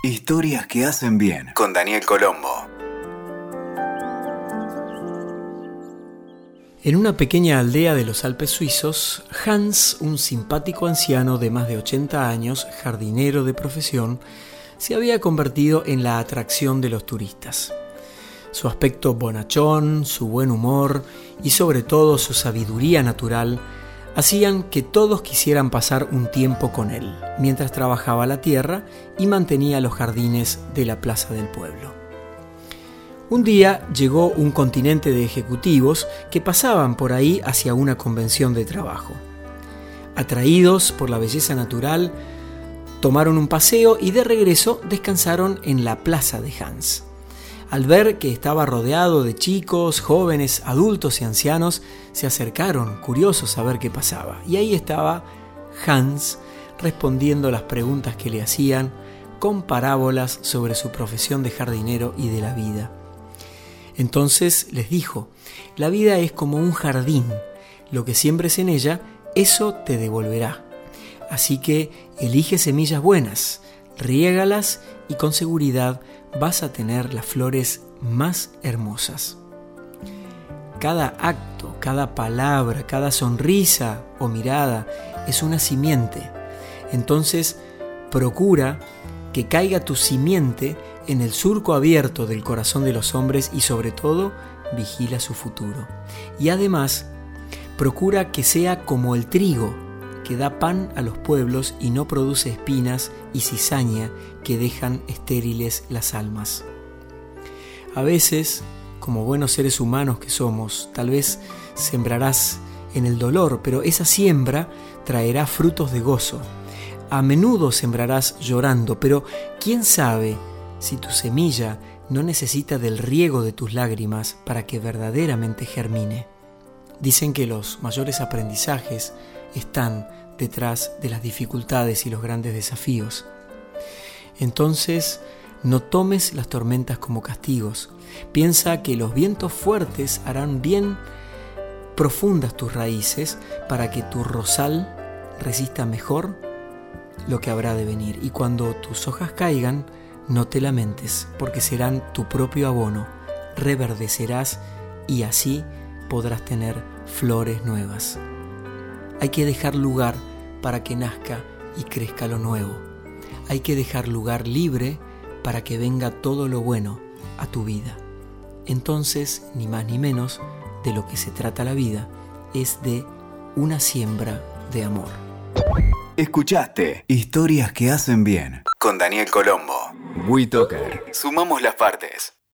Historias que hacen bien con Daniel Colombo. En una pequeña aldea de los Alpes suizos, Hans, un simpático anciano de más de 80 años, jardinero de profesión, se había convertido en la atracción de los turistas. Su aspecto bonachón, su buen humor y sobre todo su sabiduría natural hacían que todos quisieran pasar un tiempo con él, mientras trabajaba la tierra y mantenía los jardines de la plaza del pueblo. Un día llegó un continente de ejecutivos que pasaban por ahí hacia una convención de trabajo. Atraídos por la belleza natural, tomaron un paseo y de regreso descansaron en la plaza de Hans. Al ver que estaba rodeado de chicos, jóvenes, adultos y ancianos, se acercaron, curiosos a ver qué pasaba. Y ahí estaba Hans respondiendo las preguntas que le hacían con parábolas sobre su profesión de jardinero y de la vida. Entonces les dijo, la vida es como un jardín, lo que siembres en ella, eso te devolverá. Así que elige semillas buenas, riégalas y con seguridad vas a tener las flores más hermosas. Cada acto, cada palabra, cada sonrisa o mirada es una simiente. Entonces, procura que caiga tu simiente en el surco abierto del corazón de los hombres y sobre todo, vigila su futuro. Y además, procura que sea como el trigo que da pan a los pueblos y no produce espinas y cizaña que dejan estériles las almas. A veces, como buenos seres humanos que somos, tal vez sembrarás en el dolor, pero esa siembra traerá frutos de gozo. A menudo sembrarás llorando, pero ¿quién sabe si tu semilla no necesita del riego de tus lágrimas para que verdaderamente germine? Dicen que los mayores aprendizajes están detrás de las dificultades y los grandes desafíos. Entonces, no tomes las tormentas como castigos. Piensa que los vientos fuertes harán bien profundas tus raíces para que tu rosal resista mejor lo que habrá de venir. Y cuando tus hojas caigan, no te lamentes, porque serán tu propio abono. Reverdecerás y así podrás tener flores nuevas. Hay que dejar lugar para que nazca y crezca lo nuevo. Hay que dejar lugar libre para que venga todo lo bueno a tu vida. Entonces, ni más ni menos, de lo que se trata la vida es de una siembra de amor. Escuchaste Historias que hacen bien con Daniel Colombo. WeToker. Sumamos las partes.